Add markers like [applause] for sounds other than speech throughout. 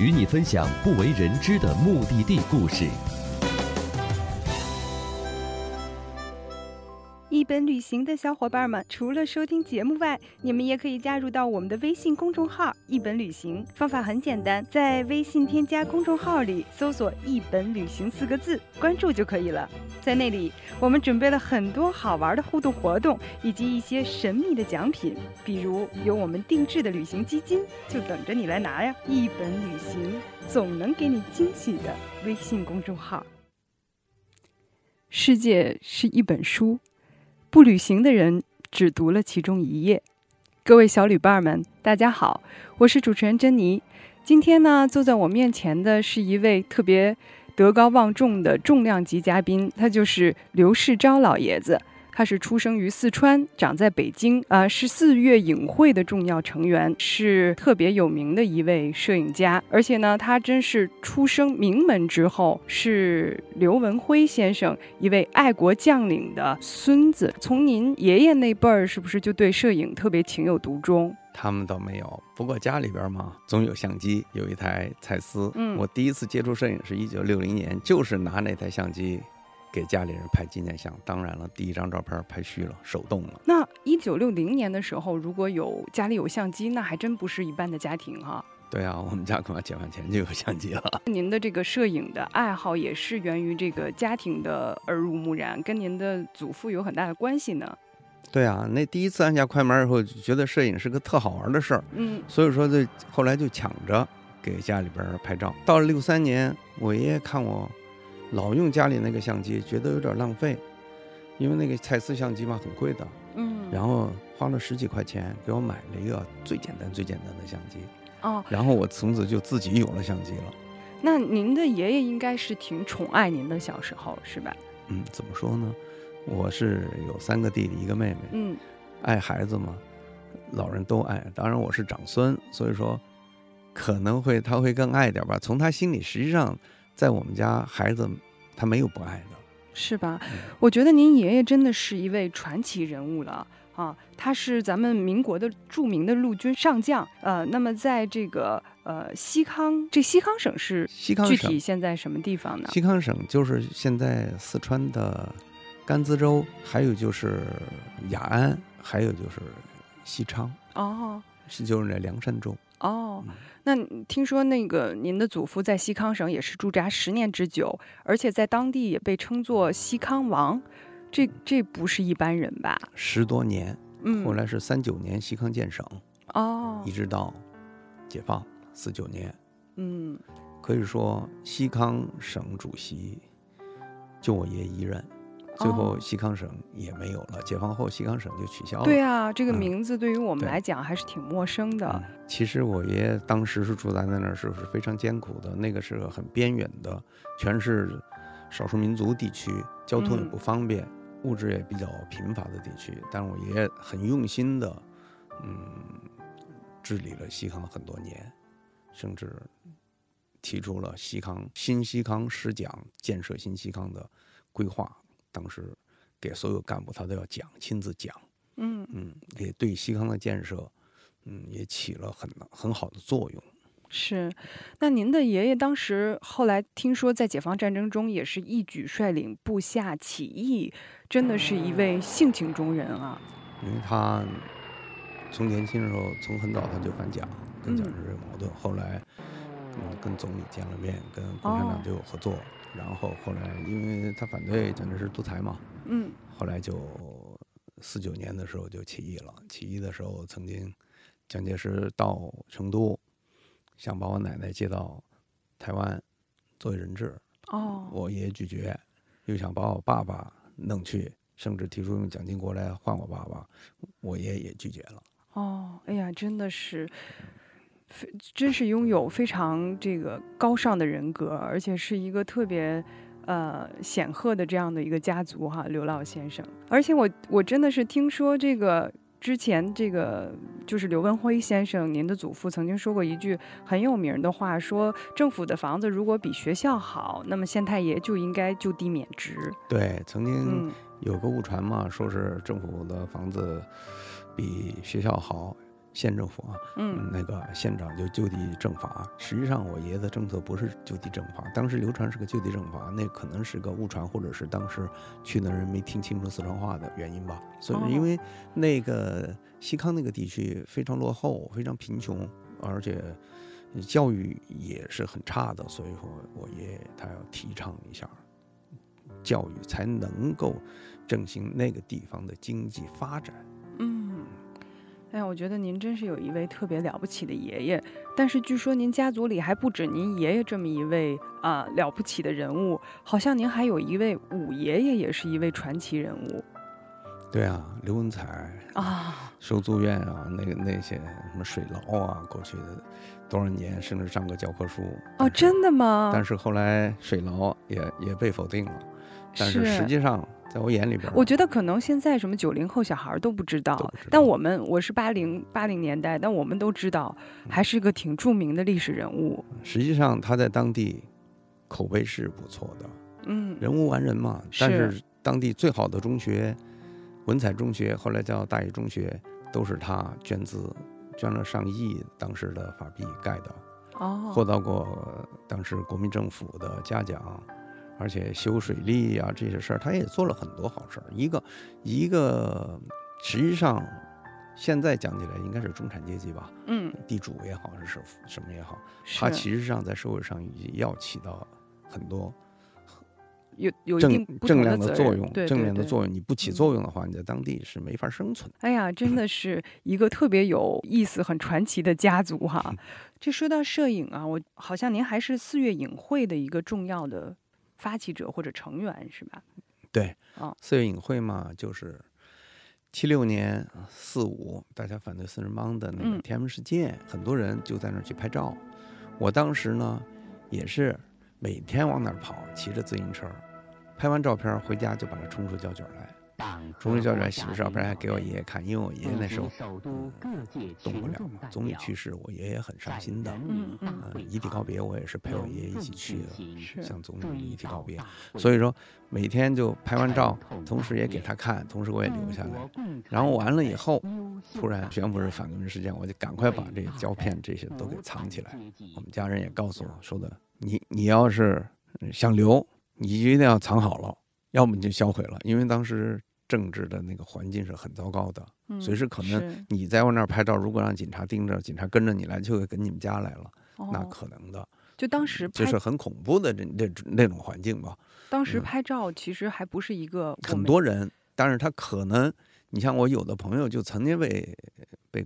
与你分享不为人知的目的地故事。本旅行的小伙伴们，除了收听节目外，你们也可以加入到我们的微信公众号“一本旅行”。方法很简单，在微信添加公众号里搜索“一本旅行”四个字，关注就可以了。在那里，我们准备了很多好玩的互动活动，以及一些神秘的奖品，比如有我们定制的旅行基金，就等着你来拿呀！一本旅行，总能给你惊喜的微信公众号。世界是一本书。不旅行的人只读了其中一页。各位小旅伴们，大家好，我是主持人珍妮。今天呢，坐在我面前的是一位特别德高望重的重量级嘉宾，他就是刘世钊老爷子。他是出生于四川，长在北京，啊、呃，是四月影会的重要成员，是特别有名的一位摄影家。而且呢，他真是出生名门之后，是刘文辉先生一位爱国将领的孙子。从您爷爷那辈儿，是不是就对摄影特别情有独钟？他们倒没有，不过家里边嘛，总有相机，有一台蔡司。嗯，我第一次接触摄影是一九六零年，就是拿那台相机。给家里人拍纪念相，当然了，第一张照片拍虚了，手动了。那一九六零年的时候，如果有家里有相机，那还真不是一般的家庭哈。对啊，我们家恐怕解放前就有相机了。[laughs] 您的这个摄影的爱好也是源于这个家庭的耳濡目染，跟您的祖父有很大的关系呢。对啊，那第一次按下快门以后，觉得摄影是个特好玩的事儿，嗯，所以说这后来就抢着给家里边拍照。到了六三年，我爷爷看我。老用家里那个相机，觉得有点浪费，因为那个蔡司相机嘛很贵的，嗯，然后花了十几块钱给我买了一个最简单、最简单的相机，哦，然后我从此就自己有了相机了。那您的爷爷应该是挺宠爱您的小时候，是吧？嗯，怎么说呢？我是有三个弟弟，一个妹妹，嗯，爱孩子嘛，老人都爱，当然我是长孙，所以说可能会他会更爱点吧。从他心里，实际上。在我们家，孩子他没有不爱的，是吧？我觉得您爷爷真的是一位传奇人物了啊！他是咱们民国的著名的陆军上将，呃，那么在这个呃西康，这西康省是西康省具体现在什么地方呢？西康省就是现在四川的甘孜州，还有就是雅安，还有就是西昌，哦，是就是那凉山州。哦，那听说那个您的祖父在西康省也是驻扎十年之久，而且在当地也被称作西康王，这这不是一般人吧？十多年，嗯，后来是三九年西康建省，哦，一直到解放四九年，嗯，可以说西康省主席就我爷一任。最后西康省也没有了，解放后西康省就取消了。对啊，这个名字对于我们来讲还是挺陌生的。嗯、其实我爷爷当时是住在那儿，是是非常艰苦的，那个是个很边远的，全是少数民族地区，交通也不方便，嗯、物质也比较贫乏的地区。但是我爷爷很用心的，嗯，治理了西康很多年，甚至提出了西康新西康十讲建设新西康的规划。当时给所有干部他都要讲，亲自讲，嗯嗯，也对西康的建设，嗯，也起了很很好的作用。是，那您的爷爷当时后来听说在解放战争中也是一举率领部下起义，真的是一位性情中人啊。因为他从年轻的时候，从很早他就反蒋，跟蒋介石有矛盾，后来嗯跟总理见了面，跟共产党就有合作。哦然后后来，因为他反对蒋介石独裁嘛，嗯，后来就四九年的时候就起义了。起义的时候，曾经蒋介石到成都，想把我奶奶接到台湾作为人质，哦，我爷爷拒绝，又想把我爸爸弄去，甚至提出用蒋经国来换我爸爸，我爷爷也拒绝了。哦，哎呀，真的是。非真是拥有非常这个高尚的人格，而且是一个特别呃显赫的这样的一个家族哈，刘老先生。而且我我真的是听说这个之前这个就是刘文辉先生，您的祖父曾经说过一句很有名的话，说政府的房子如果比学校好，那么县太爷就应该就地免职。对，曾经嗯有个误传嘛，说是政府的房子比学校好，县政府啊，嗯那个县长就就地正法。实际上，我爷爷的政策不是就地正法，当时流传是个就地正法，那可能是个误传，或者是当时去的人没听清楚四川话的原因吧。所哦以，因为那个西康那个地区非常落后，非常贫穷，而且教育也是很差的，所以说我爷爷他要提倡一下教育，才能够振兴那个地方的经济发展。嗯，哎呀，我觉得您真是有一位特别了不起的爷爷。但是据说您家族里还不止您爷爷这么一位啊、了不起的人物，好像您还有一位五爷爷，也是一位传奇人物对啊，刘文彩啊。[laughs] 收租院啊，那个那些什么水牢啊，过去的多少年，甚至上过教科书。哦，真的吗？但是后来水牢也也被否定了。但是是实际上，在我眼里边，我觉得可能现在什么九零后小孩都不知道，知道但我们我是八零八零年代，但我们都知道，还是一个挺著名的历史人物。实际上他在当地口碑是不错的，嗯，人无完人嘛。但是当地最好的中学，文采中学，后来叫大冶中学，都是他捐资，捐了上亿当时的法币盖的。哦，获到过当时国民政府的嘉奖，而且修水利啊这些事儿，他也做了很多好事儿。一个一个，实际上现在讲起来应该是中产阶级吧，嗯，地主也好是什什么也好，是他其实上在社会上也要起到很多有有一正定不正同责任量的作用，正面的作用。你不起嗯作用的话，你在当地是没法生存。哎呀，真的是一个特别有意思、很传奇的家族哈。[laughs] 这说到摄影啊，我好像您还是四月影会的一个重要的发起者或者成员是吧？对，哦四月影会嘛，就是七六年四五，大家反对四人帮的那个嗯天安门事件，很多人就在那儿去拍照。我当时呢，也是每天往那儿跑，骑着自行车，拍完照片回家就把它冲出胶卷来。冲出胶卷洗了照片还给我爷爷看，因为我爷爷那时候嗯动不了嘛，总理去世，我爷爷很伤心的。嗯遗体告别我也是陪我爷爷一起去的。是向总理遗体告别，所以说每天就拍完照，同时也给他看，同时我也留下来。然后完了以后，突然宣布是反革命事件，我就赶快把这个胶片这些都给藏起来。我们家人也告诉我说的，你你要是想留，你一定要藏好了，要么你就销毁了，因为当时政治的那个环境是很糟糕的，嗯随时可能你在我那儿拍照，如果让警察盯着，警察跟着你来，就会跟你们家来了，那哦可能的。就当时就是很恐怖的这这那种环境吧。当时嗯。拍照其实还不是一个我很多人，但是他可能，你像我有的朋友就曾经被被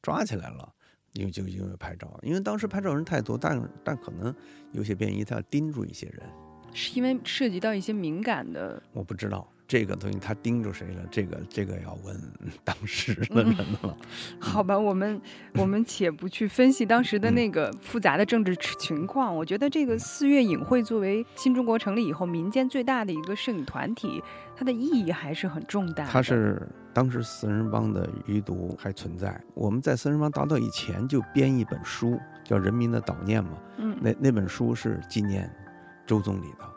抓起来了，因为就因为拍照，因为当时拍照人太多，但但可能有些便衣他要盯住一些人，是因为涉及到一些敏感的我不知道这个东西他盯住谁了，这个这个要问 [laughs] 当时的嗯人了。好吧，我们我们且不去分析当时的嗯那个复杂的政治情况。我觉得这个四月影会作为新中国成立以后民间最大的一个摄影团体，它的意义还是很重大的。它是当时四人帮的余毒还存在，我们在四人帮达到以前就编一本书，叫《人民的悼念》嘛。嗯那那本书是纪念周总理的。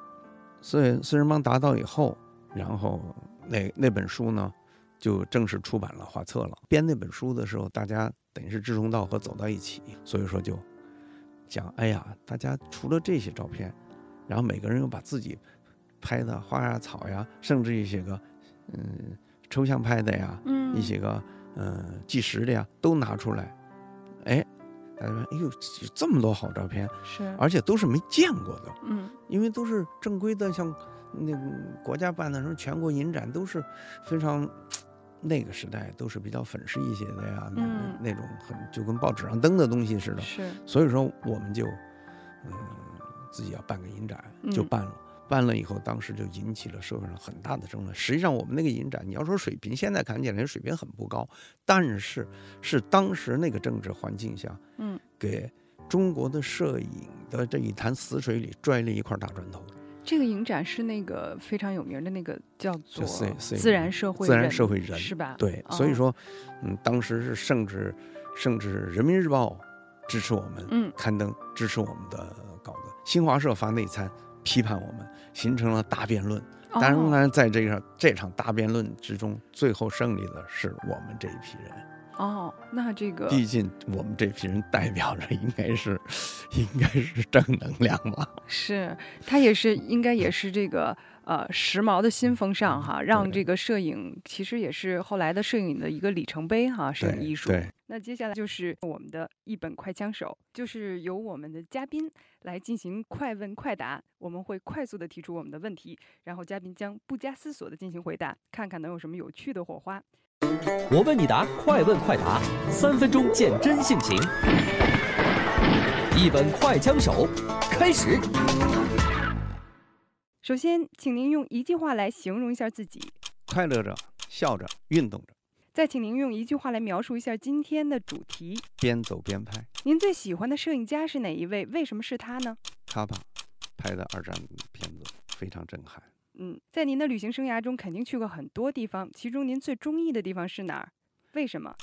所以四人帮达到以后，然后那那本书呢，就正式出版了画册了。编那本书的时候，大家等于是志同道合走到一起，所以说就讲，哎呀，大家除了这些照片，然后每个人又把自己拍的花呀草呀，甚至一些个嗯抽象拍的呀，嗯一些个嗯纪实的呀，都拿出来，哎，大家说，哎呦，这么多好照片，是而且都是没见过的，嗯因为都是正规的，像那个国家办的什么全国影展，都是非常那个时代都是比较粉饰一些的呀，那嗯那种很就跟报纸上登的东西似的。是所以说我们就嗯自己要办个影展，就嗯办了。办了以后，当时就引起了社会上很大的争论。实际上，我们那个影展，你要说水平，现在看起来水平很不高，但是是当时那个政治环境下，嗯给中国的摄影的这一潭死水里拽了一块大砖头。这个影展是那个非常有名的那个叫做自然社会自然人社会人是吧？对，哦所以说，嗯，当时是甚至甚至《人民日报》支持我们，嗯刊登支持我们的稿子，新华社发内参批判我们，形成了大辩论。当然在这个这场大辩论之中，最后胜利的是我们这一批人。哦，那这个毕竟我们这批人代表着应该是，应该是正能量吧。是他也是应该也是这个呃时髦的新风尚哈，让这个摄影其实也是后来的摄影的一个里程碑哈，摄影艺术。对那接下来就是我们的一本快枪手，就是由我们的嘉宾来进行快问快答，我们会快速的提出我们的问题，然后嘉宾将不加思索的进行回答，看看能有什么有趣的火花。我问你答，快问快答，三分钟见真性情。一本快枪手，开始。首先，请您用一句话来形容一下自己，快乐着，笑着，运动着，再请您用一句话来描述一下今天的主题。边走边拍。您最喜欢的摄影家是哪一位？为什么是他呢？他吧拍的二战片子非常震撼。嗯，在您的旅行生涯中，肯定去过很多地方，其中您最中意的地方是哪儿？为什么？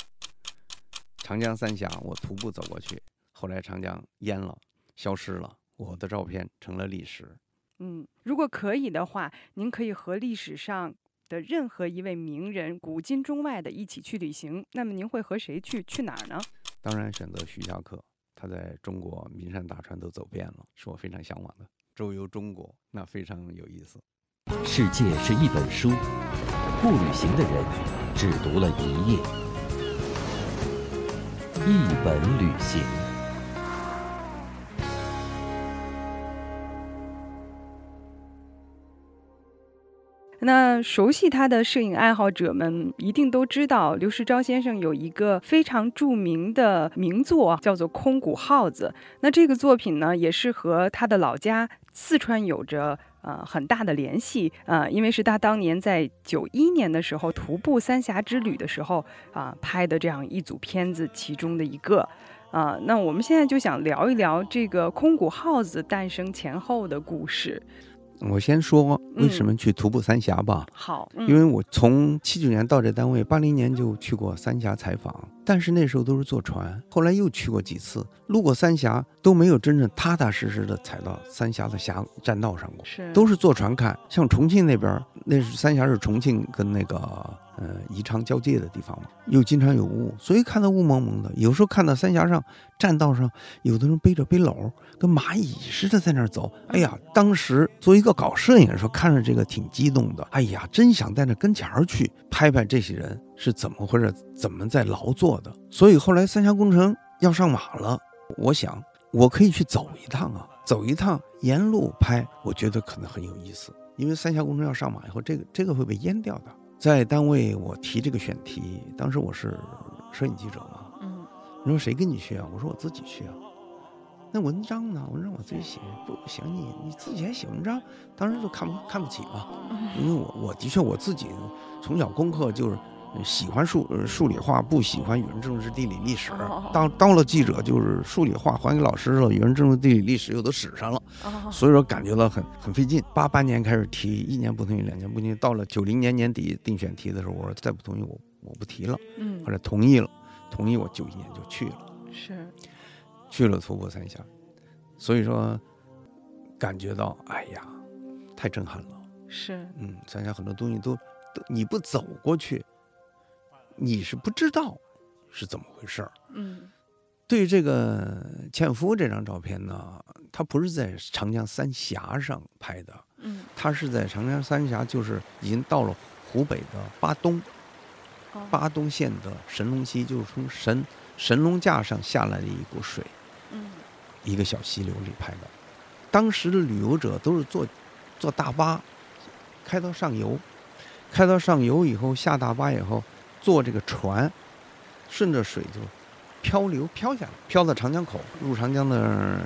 长江三峡，我徒步走过去，后来长江淹了，消失了，我的照片成了历史。嗯，如果可以的话，您可以和历史上的任何一位名人，古今中外的一起去旅行，那么您会和谁去？去哪儿呢？当然选择徐霞客，他在中国名山大川都走遍了，是我非常向往的。周游中国，那非常有意思。世界是一本书，不旅行的人只读了一页。一本旅行。那熟悉他的摄影爱好者们一定都知道，刘世钊先生有一个非常著名的名作，叫做《空谷耗子》。那这个作品呢，也是和他的老家四川有着呃很大的联系啊、呃，因为是他当年在九一年的时候徒步三峡之旅的时候啊、呃、拍的这样一组片子其中的一个。啊、呃，那我们现在就想聊一聊这个空谷耗子诞生前后的故事。我先说为什么去徒步三峡吧。好，嗯、因为我从七九年到这单位，八零年就去过三峡采访，但是那时候都是坐船，后来又去过几次，路过三峡都没有真正踏踏实实的踩到三峡的峡栈道上过，是都是坐船看。像重庆那边，那是三峡是重庆跟那个呃宜昌交界的地方嘛，又经常有雾，所以看到雾蒙蒙的。有时候看到三峡上栈道上，有的人背着背篓，跟蚂蚁似的在那儿走。哎呀，当时作为一个搞摄影的时候，看着这个挺激动的。哎呀，真想在那跟前儿去拍拍这些人是怎么回事，怎么在劳作的。所以后来三峡工程要上马了，我想我可以去走一趟啊，走一趟沿路拍，我觉得可能很有意思。因为三峡工程要上马以后，这个这个会被淹掉的。在单位我提这个选题，当时我是摄影记者嘛，嗯，你说谁跟你去啊？我说我自己去啊。那文章呢？文章我自己写，不行，你你自己还写文章，当时就看不看不起嘛。因为我我的确我自己从小功课就是喜欢数呃数理化，不喜欢语文、政治、地理、历史。当当了记者就是数理化还给老师了，语文、政治、地理、历史又都使上了，所以说感觉到很很费劲。八八年开始提，一年不同意，两年不同意，到了九零年年底定选题的时候，我说再不同意我我不提了。嗯，后来同意了，同意我九一年就去了。是。去了徒步三峡，所以说感觉到，哎呀，太震撼了。是，嗯，三峡很多东西都都你不走过去，你是不知道是怎么回事儿。嗯，对于这个纤夫这张照片呢，他不是在长江三峡上拍的，嗯，他是在长江三峡，就是已经到了湖北的巴东，哦、巴东县的神龙溪，就是从神神龙架上下来的一股水。嗯，一个小溪流里拍的，当时的旅游者都是坐坐大巴开到上游，开到上游以后下大巴以后坐这个船，顺着水就漂流漂下来，漂到长江口入长江的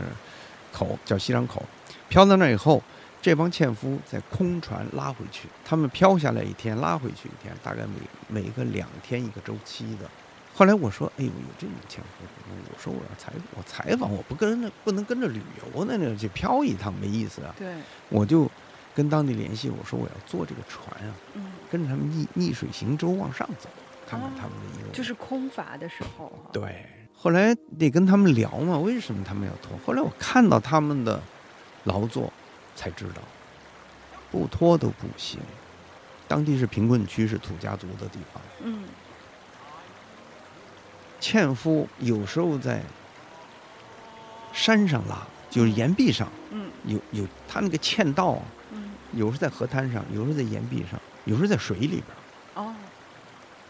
口叫西长口，漂到那以后，这帮纤夫在空船拉回去，他们漂下来一天，拉回去一天，大概每每个两天一个周期的。后来我说，哎呦，有这种纤夫，我说我要采我采访，我不跟着不能跟着旅游在那去漂一趟没意思啊。对，我就跟当地联系，我说我要坐这个船啊，嗯，跟着他们逆逆水行舟往上走，看看他们的一路。就是空乏的时候哈。对，后来得跟他们聊嘛，为什么他们要脱？后来我看到他们的劳作，才知道不脱都不行。当地是贫困区，是土家族的地方。嗯纤夫有时候在山上拉，就是岩壁上嗯有有他那个纤道啊，嗯，有时候在河滩上，有时候在岩壁上，有时候在水里边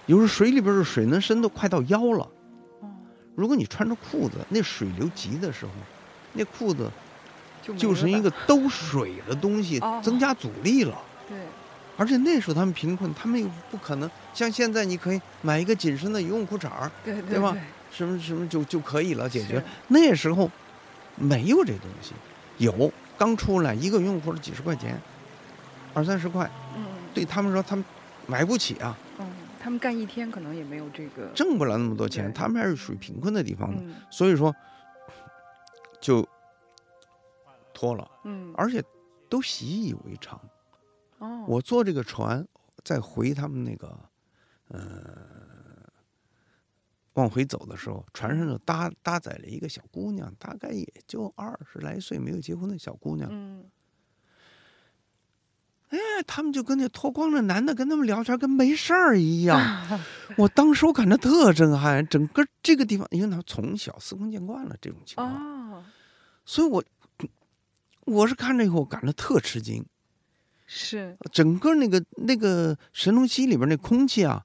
有时候水里边的水能深都快到腰了。哦，如果你穿着裤子，那水流急的时候，那裤子就是一个兜水的东西哦，增加阻力了。对，而且那时候他们贫困，他们又不可能像现在，你可以买一个紧身的游泳裤衩儿，对对吧？什么什么就就可以了，解决。那时候没有这东西，有刚出来一个游泳裤几十块钱，二三十块，嗯。对他们说他们买不起啊，嗯，他们干一天可能也没有这个，挣不了那么多钱，他们还是属于贫困的地方的，嗯。所以说就脱了，嗯，而且都习以为常。哦，我坐这个船再回他们那个，呃，往回走的时候，船上就搭搭载了一个小姑娘，大概也就二十来岁，没有结婚的小姑娘。嗯。哎，他们就跟那脱光了男的跟他们聊天，跟没事儿一样。[laughs] 我当时我感觉特震撼，整个这个地方，因为他们从小司空见惯了这种情况，哦，所以我我是看着以后我感到特吃惊。是整个那个那个神农溪里边那空气啊，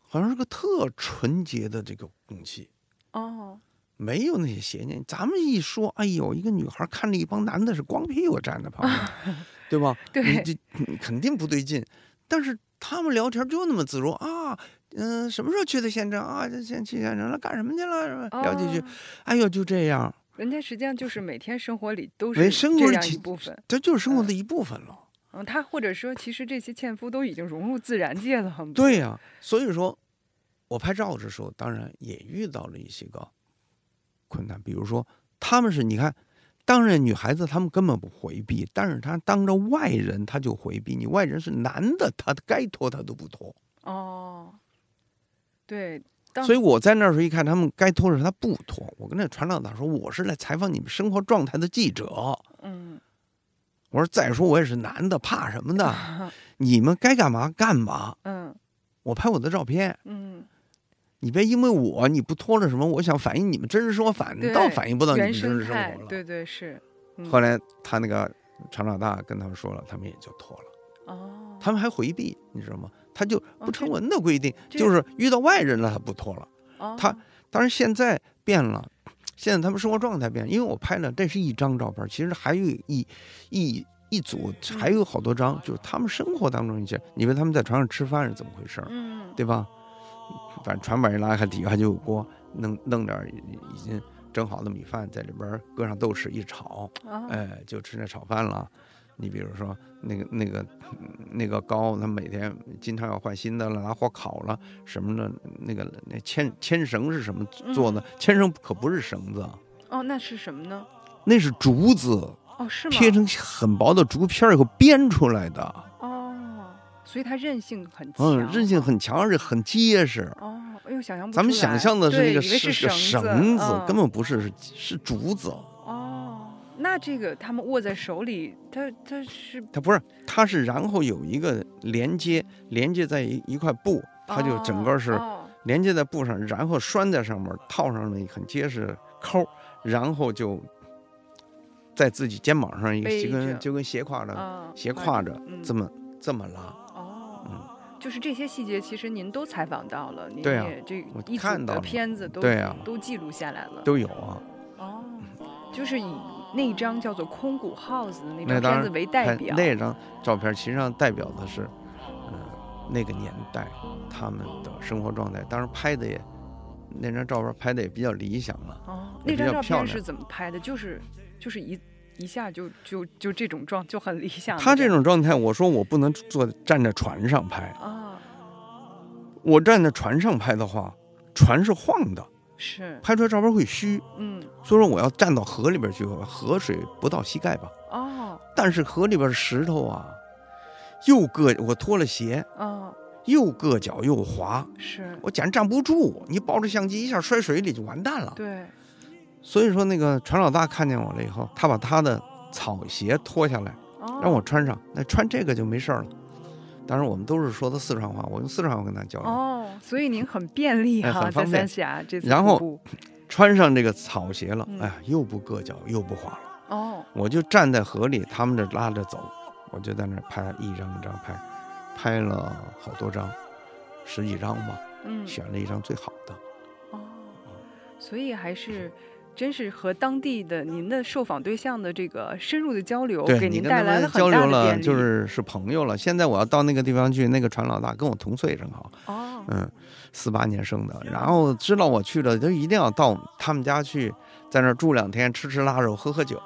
好像是个特纯洁的这个空气，哦，没有那些邪念。咱们一说，哎呦，一个女孩看着一帮男的是光屁股站在旁边，[laughs] 对吧？[laughs] 对你这你肯定不对劲。但是他们聊天就那么自如啊，嗯、什么时候去的县城啊？这先去县城了，干什么去了？聊几句哦，哎呦，就这样，人家实际上就是每天生活里都是这样一部分。这就是生活的一部分了。嗯，他或者说，其实这些纤夫都已经融入自然界了，[laughs] 对呀、所以说，我拍照的时候，当然也遇到了一些个困难，比如说他们是你看，当然女孩子她们根本不回避，但是她当着外人她就回避，你外人是男的，他该脱他都不脱，哦，对，所以我在那时候一看他们该脱的时候他不脱，我跟那船长咋说我是来采访你们生活状态的记者，嗯。我说再说我也是男的，怕什么的？[laughs] 你们该干嘛干嘛，嗯。我拍我的照片。嗯，你别因为我你不脱了什么，我想反映你们真实生活，反，倒反映不到你们真实生活了。对对是。嗯后来他那个厂老大跟他们说了，他们也就脱了，哦，他们还回避，你知道吗？他就哦不成文的规定，这就是遇到外人了他不脱了。哦他当然现在变了，现在他们生活状态变了，因为我拍了这是一张照片，其实还有一一一组，还有好多张，就是他们生活当中一些，你问他们在船上吃饭是怎么回事儿，嗯对吧？反正船板一拉开，底下就有锅，弄弄点已已经蒸好的米饭，在里边搁上豆豉一炒，哦哎，就吃那炒饭了。你比如说那个那个嗯那个糕，他每天经常要换新的了，拿火烤了什么的。那个那牵牵绳是什么做的？牵绳可不是绳子，啊，哦，那是什么呢？那是竹子，哦，是吗？切成很薄的竹片以后编出来的。哦，所以它韧性很强，嗯，韧性。很强，而且很结实。哦，哎呦，想象不咱们想象的是那个是个绳绳子，嗯根本不是，是是竹子。哦，那这个他们握在手里，它它是它不是，它是然后有一个连接，连接在一一块布，它就整个是哦连接在布上，然后拴在上面，套上了很结实的扣，然后就在自己肩膀上一个就跟就跟斜挎着、哦斜挎着嗯这么这么拉。哦，嗯就是这些细节，其实您都采访到了，您也这我一组的看到了片子都对啊都记录下来了。都有啊，哦，就是以那张叫做《空谷 House》的那张片子为代表。那张照片其实上代表的是，嗯、那个年代他们的生活状态。当然拍的也，那张照片拍的也比较理想了。哦，那张照片是怎么拍的？就是就是一一下就就就这种状就很理想。他这种状态，我说我不能坐站在船上拍，啊，我站在船上拍的话，船是晃的，是，拍出来照片会虚，嗯，所以说我要站到河里边去，河水不到膝盖吧，哦，但是河里边石头啊，又硌，我脱了鞋，哦，又硌脚又滑，是，我简直站不住。你抱着相机一下摔水里就完蛋了。对，所以说那个船老大看见我了以后，他把他的草鞋脱下来哦，让我穿上，那穿这个就没事儿了。当然我们都是说的四川话，我用四川话跟他交流。哦，所以您很便利哎哈，在很方便三峡这次然后穿上这个草鞋了，嗯哎呀，又不硌脚又不滑了。哦，我就站在河里，他们这拉着走，我就在那拍一张一张拍，拍了好多张，十几张吧，嗯，选了一张最好的。哦，所以还是。真是和当地的您的受访对象的这个深入的交流，给您带来了很交流了，大的便利。就是是朋友了。现在我要到那个地方去，那个船老大跟我同岁正好，哦，嗯，四八年生的，然后知道我去了，就一定要到他们家去，在那儿住两天，吃吃腊肉，喝喝酒。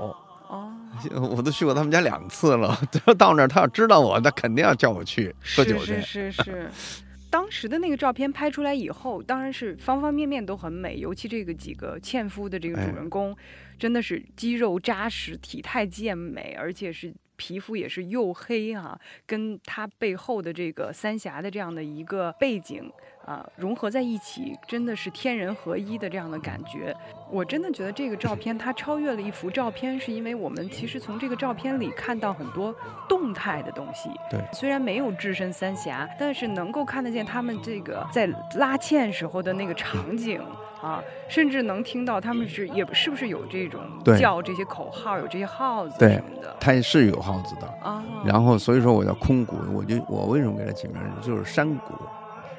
哦，[laughs] 我都去过他们家两次了，[laughs] 到那儿他要知道我，他肯定要叫我去喝酒去。是是是是。[laughs] 当时的那个照片拍出来以后，当然是方方面面都很美，尤其这个几个纤夫的这个哎。主人公，真的是肌肉扎实、体态健美，而且是皮肤也是黝黑啊，跟他背后的这个三峡的这样的一个背景啊融合在一起，真的是天人合一的这样的感觉。我真的觉得这个照片它超越了一幅照片，是因为我们其实从这个照片里看到很多动态的东西。对虽然没有置身三峡，但是能够看得见他们这个在拉纤时候的那个场景啊，甚至能听到他们是也是不是有这种对叫这些口号，有这些号子对什么的他是有号子的，啊。然后所以说我叫空谷，我就我为什么给它起名儿，就是山谷，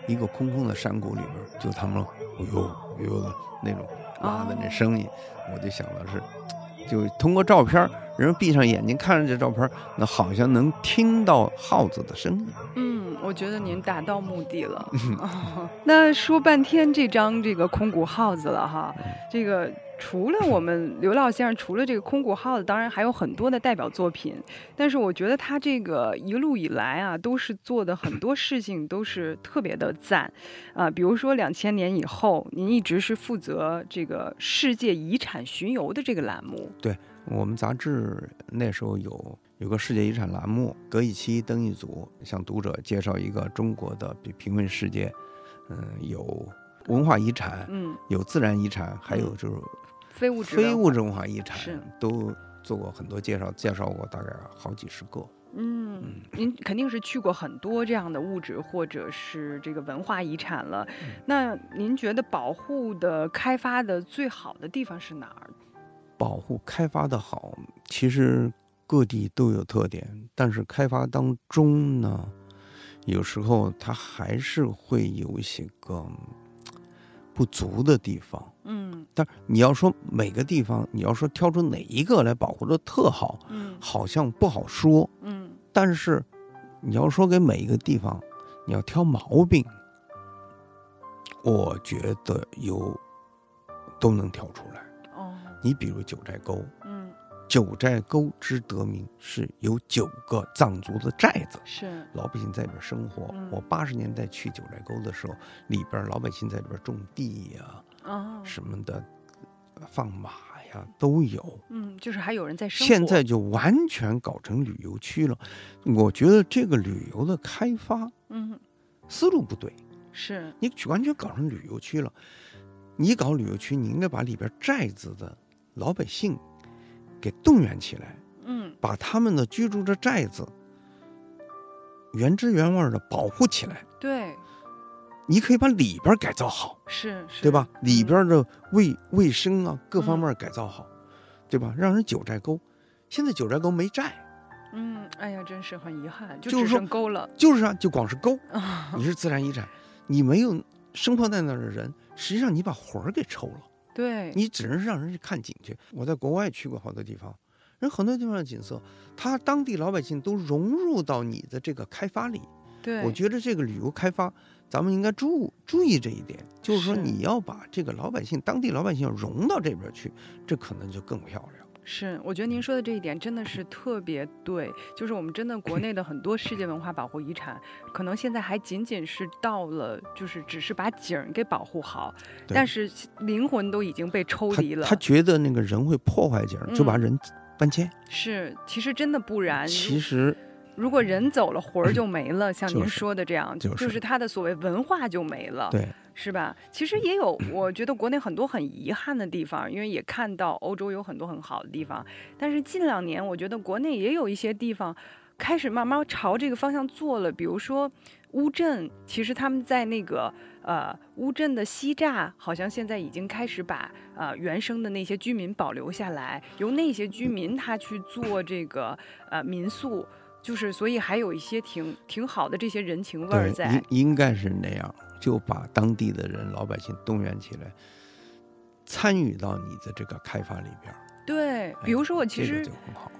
一个空空的山谷里边，就他们哎呦哎呦的那种拉的那声音，我就想的是，就通过照片儿，人闭上眼睛看着这照片，那好像能听到耗子的声音。嗯，我觉得您达到目的了。那说半天这张这个空谷号子了哈，[laughs] 这个除了我们刘老先生，除了这个空谷号子，当然还有很多的代表作品。但是我觉得他这个一路以来啊，都是做的很多事情都是特别的赞啊。比如说两千年以后，您一直是负责这个世界遗产巡游的这个栏目。对我们杂志那时候有有个世界遗产栏目，隔一期登一组，向读者介绍一个中国的比贫困世界，嗯，有文化遗产，嗯，有自然遗产，还有就是非物质非物质。文化遗产，都做过很多介绍，介绍过大概好几十个。嗯，您肯定是去过很多这样的物质或者是这个文化遗产了。那您觉得保护的、开发的最好的地方是哪儿？保护开发的好，其实各地都有特点，但是开发当中呢，有时候它还是会有一些个嗯不足的地方。嗯但你要说每个地方，你要说挑出哪一个来保护的特好，嗯好像不好说。嗯但是你要说给每一个地方，你要挑毛病，我觉得有都能挑出来。哦你比如九寨沟，嗯九寨沟之得名是有九个藏族的寨子，是老百姓在里边生活。嗯我八十年代去九寨沟的时候，里边老百姓在里边种地呀、哦什么的，放马呀都有。嗯，就是还有人在生活。现在就完全搞成旅游区了，我觉得这个旅游的开发嗯思路不对，是你完全搞成旅游区了。你搞旅游区，你应该把里边寨子的老百姓给动员起来，嗯把他们的居住的寨子原汁原味的保护起来。对你可以把里边改造好，是是对吧？里嗯边的卫卫生啊，各方面改造好，对吧？让人九寨沟，现在九寨沟没寨，嗯哎呀，真是很遗憾，就只剩沟了。就是啊，就光是沟，[laughs] 你是自然遗产，你没有生活在那儿的人，实际上你把魂儿给抽了，对，你只能是让人去看景去。我在国外去过好多地方，人很多地方的景色，他当地老百姓都融入到你的这个开发里。对我觉得这个旅游开发，咱们应该注注意这一点，就是说你要把这个老百姓、当地老百姓融到这边去，这可能就更漂亮。是，我觉得您说的这一点真的是特别对，就是我们真的国内的很多世界文化保护遗产，可能现在还仅仅是到了，就是只是把景儿给保护好，但是灵魂都已经被抽离了。他觉得那个人会破坏景儿，就把嗯人搬迁。是，其实真的不然。其实如果人走了，魂儿就没了，[clears throat] 像您说的这样，就是是他的所谓文化就没了。对，是吧？其实也有，我 [clears throat] 觉得国内很多很遗憾的地方，因为也看到欧洲有很多很好的地方，但是近两年我觉得国内也有一些地方开始慢慢朝这个方向做了，比如说乌镇，其实他们在那个呃乌镇的西栅，好像现在已经开始把呃原生的那些居民保留下来，由那些居民他去做这个呃民宿。就是，所以还有一些挺挺好的这些人情味儿，在。应应该是那样，就把当地的人、老百姓动员起来，参与到你的这个开发里边。对，比如说我其实。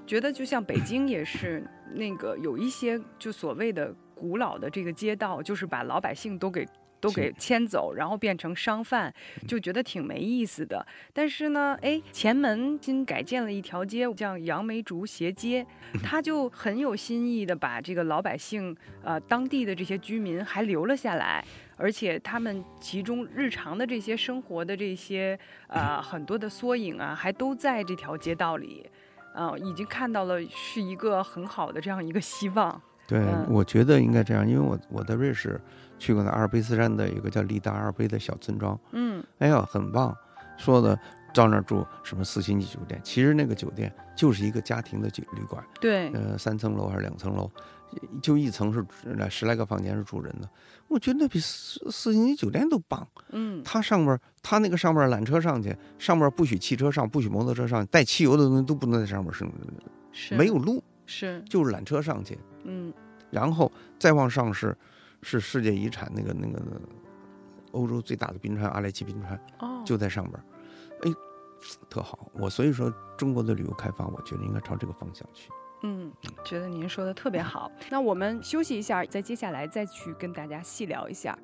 觉得，就像北京也是那个有一些就所谓的古老的这个街道，就是把老百姓都给都给迁走，然后变成商贩，就觉得挺没意思的。但是呢，哎，前门新改建了一条街，叫杨梅竹斜街，[laughs] 他就很有新意的把这个老百姓呃当地的这些居民还留了下来。而且他们其中日常的这些生活的这些呃很多的缩影啊，还都在这条街道里，呃，已经看到了是一个很好的这样一个希望。对，嗯我觉得应该这样，因为我我在瑞士去过那阿尔卑斯山的一个叫利达阿尔卑的小村庄，嗯。哎呀，很棒，说的到那儿住什么四星级酒店，其实那个酒店就是一个家庭的酒旅馆，对，呃，三层楼还是两层楼，就一层是那十来个房间是住人的，我觉得那比四四星级酒店都棒。嗯。它上面它那个上面缆车上去，上面不许汽车上，不许摩托车上，带汽油的东西都不能在上面上，是。没有路，是。就是缆车上去，嗯。然后再往上是是世界遗产那个那个欧洲最大的冰川阿莱奇冰川哦就在上边儿，哎，特好。我所以说中国的旅游开发，我觉得应该朝这个方向去。嗯，觉得您说的特别好。那我们休息一下，再接下来再去跟大家细聊一下。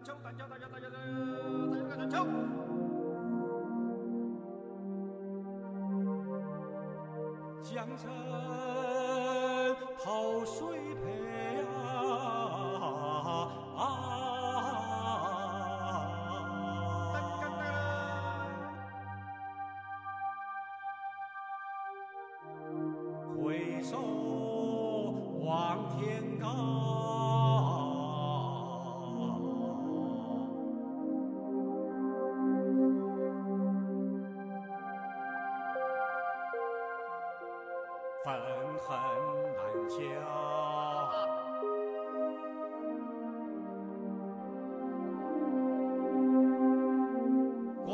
单枪，单枪，单枪，单枪，单枪，单枪，单枪。江山泡水恨难消。观